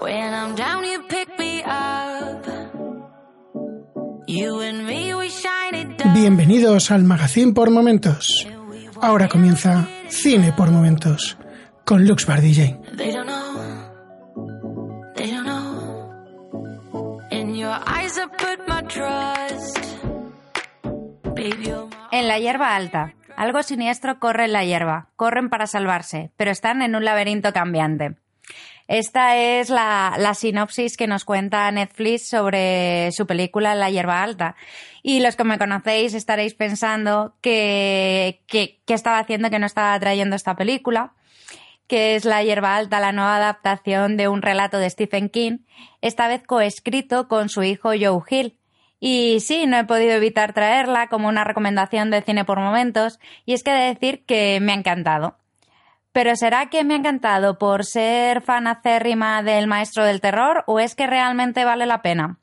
When I'm down, you pick me up. You and me, we shine it down. Bienvenidos al Magazine por Momentos. Ahora comienza Cine por Momentos con Lux. They don't know. They don't know. In your eyes, I put my trust. Baby, En la hierba alta. Algo siniestro corre en la hierba. Corren para salvarse, pero están en un laberinto cambiante. Esta es la, sinopsis que nos cuenta Netflix sobre su película La hierba alta. Y los que me conocéis estaréis pensando que, que, que estaba haciendo que no estaba trayendo esta película que es La hierba alta, la nueva adaptación de un relato de Stephen King, esta vez coescrito con su hijo Joe Hill. Y sí, no he podido evitar traerla como una recomendación de cine por momentos, y es que he de decir que me ha encantado. Pero ¿será que me ha encantado por ser fan acérrima del maestro del terror o es que realmente vale la pena?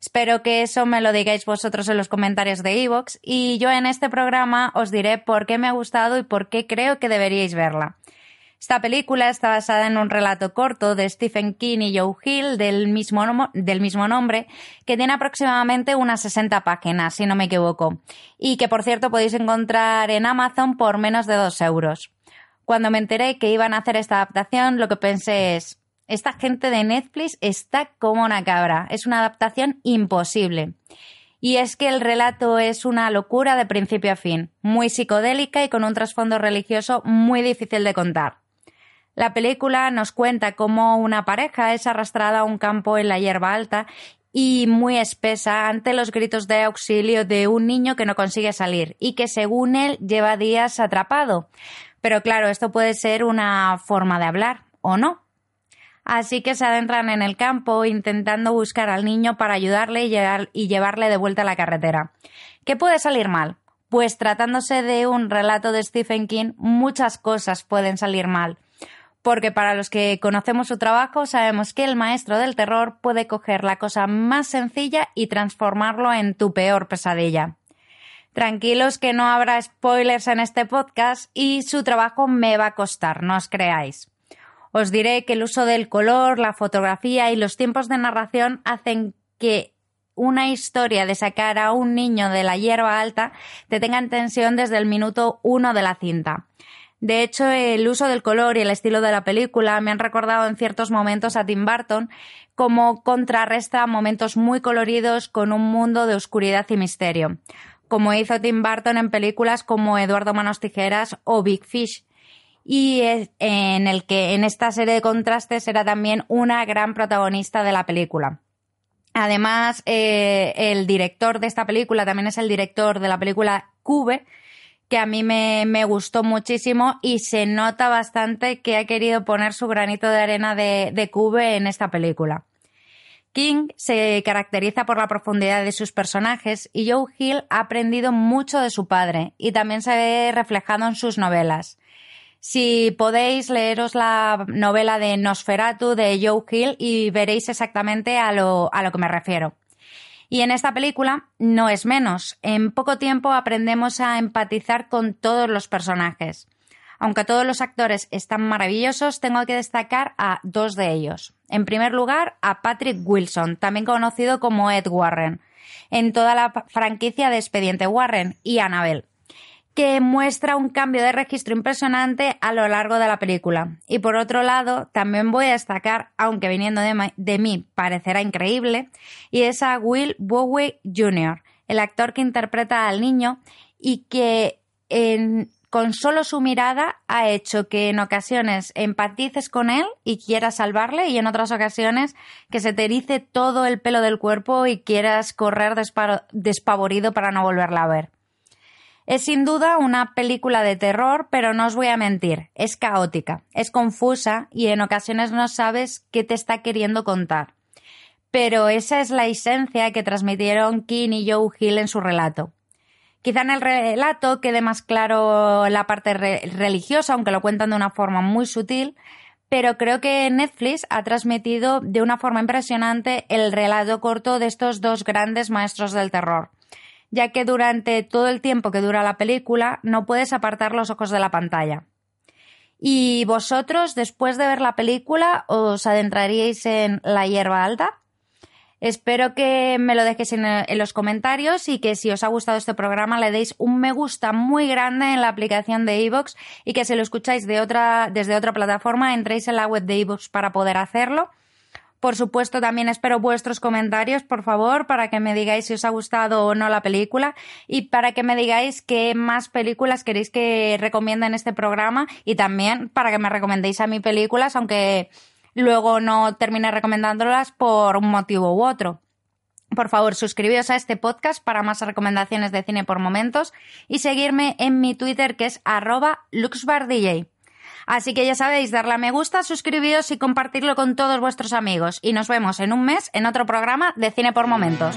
Espero que eso me lo digáis vosotros en los comentarios de Evox y yo en este programa os diré por qué me ha gustado y por qué creo que deberíais verla. Esta película está basada en un relato corto de Stephen King y Joe Hill del mismo, del mismo nombre, que tiene aproximadamente unas 60 páginas, si no me equivoco, y que por cierto podéis encontrar en Amazon por menos de 2 euros. Cuando me enteré que iban a hacer esta adaptación, lo que pensé es, esta gente de Netflix está como una cabra, es una adaptación imposible. Y es que el relato es una locura de principio a fin, muy psicodélica y con un trasfondo religioso muy difícil de contar. La película nos cuenta cómo una pareja es arrastrada a un campo en la hierba alta y muy espesa ante los gritos de auxilio de un niño que no consigue salir y que según él lleva días atrapado. Pero claro, esto puede ser una forma de hablar, ¿o no? Así que se adentran en el campo intentando buscar al niño para ayudarle y, llegar- y llevarle de vuelta a la carretera. ¿Qué puede salir mal? Pues tratándose de un relato de Stephen King, muchas cosas pueden salir mal. Porque para los que conocemos su trabajo sabemos que el maestro del terror puede coger la cosa más sencilla y transformarlo en tu peor pesadilla. Tranquilos que no habrá spoilers en este podcast y su trabajo me va a costar, no os creáis. Os diré que el uso del color, la fotografía y los tiempos de narración hacen que una historia de sacar a un niño de la hierba alta te tenga en tensión desde el minuto uno de la cinta. De hecho, el uso del color y el estilo de la película me han recordado en ciertos momentos a Tim Burton, como contrarresta momentos muy coloridos con un mundo de oscuridad y misterio, como hizo Tim Burton en películas como Eduardo Manos Tijeras o Big Fish, y en el que en esta serie de contrastes era también una gran protagonista de la película. Además, eh, el director de esta película también es el director de la película Cube, que a mí me, gustó muchísimo y se nota bastante que ha querido poner su granito de arena de Cube en esta película. King se caracteriza por la profundidad de sus personajes y Joe Hill ha aprendido mucho de su padre y también se ve reflejado en sus novelas. Si podéis leeros la novela de Nosferatu de Joe Hill y veréis exactamente a lo, a lo que me refiero. Y en esta película no es menos. En poco tiempo aprendemos a empatizar con todos los personajes. Aunque todos los actores están maravillosos, tengo que destacar a dos de ellos. En primer lugar, a Patrick Wilson, también conocido como Ed Warren, en toda la franquicia de Expediente Warren y Annabelle que muestra un cambio de registro impresionante a lo largo de la película. Y por otro lado, también voy a destacar, aunque viniendo de, de mí parecerá increíble, y es a Will Bowie Jr., el actor que interpreta al niño y que en- con solo su mirada ha hecho que en ocasiones empatices con él y quieras salvarle y en otras ocasiones que se te erice todo el pelo del cuerpo y quieras correr despavorido para no volverla a ver. Es sin duda una película de terror, pero no os voy a mentir, es caótica, es confusa y en ocasiones no sabes qué te está queriendo contar. Pero esa es la esencia que transmitieron King y Joe Hill en su relato. Quizá en el relato quede más claro la parte religiosa, aunque lo cuentan de una forma muy sutil, pero creo que Netflix ha transmitido de una forma impresionante el relato corto de estos dos grandes maestros del terror, ya que durante todo el tiempo que dura la película no puedes apartar los ojos de la pantalla. ¿Y vosotros, después de ver la película, os adentraríais en La hierba alta? Espero que me lo dejéis en, los comentarios y que si os ha gustado este programa le deis un me gusta muy grande en la aplicación de iVoox y que si lo escucháis de otra, desde otra plataforma entréis en la web de iVoox para poder hacerlo. Por supuesto, también espero vuestros comentarios, por favor, para que me digáis si os ha gustado o no la película y para que me digáis qué más películas queréis que recomiende en este programa y también para que me recomendéis a mí películas, aunque luego no termine recomendándolas por un motivo u otro. Por favor, suscribíos a este podcast para más recomendaciones de cine por momentos y seguirme en mi Twitter que es arroba luxbardj. Así que ya sabéis, darle a me gusta, suscribiros y compartirlo con todos vuestros amigos. Y nos vemos en un mes en otro programa de Cine por Momentos.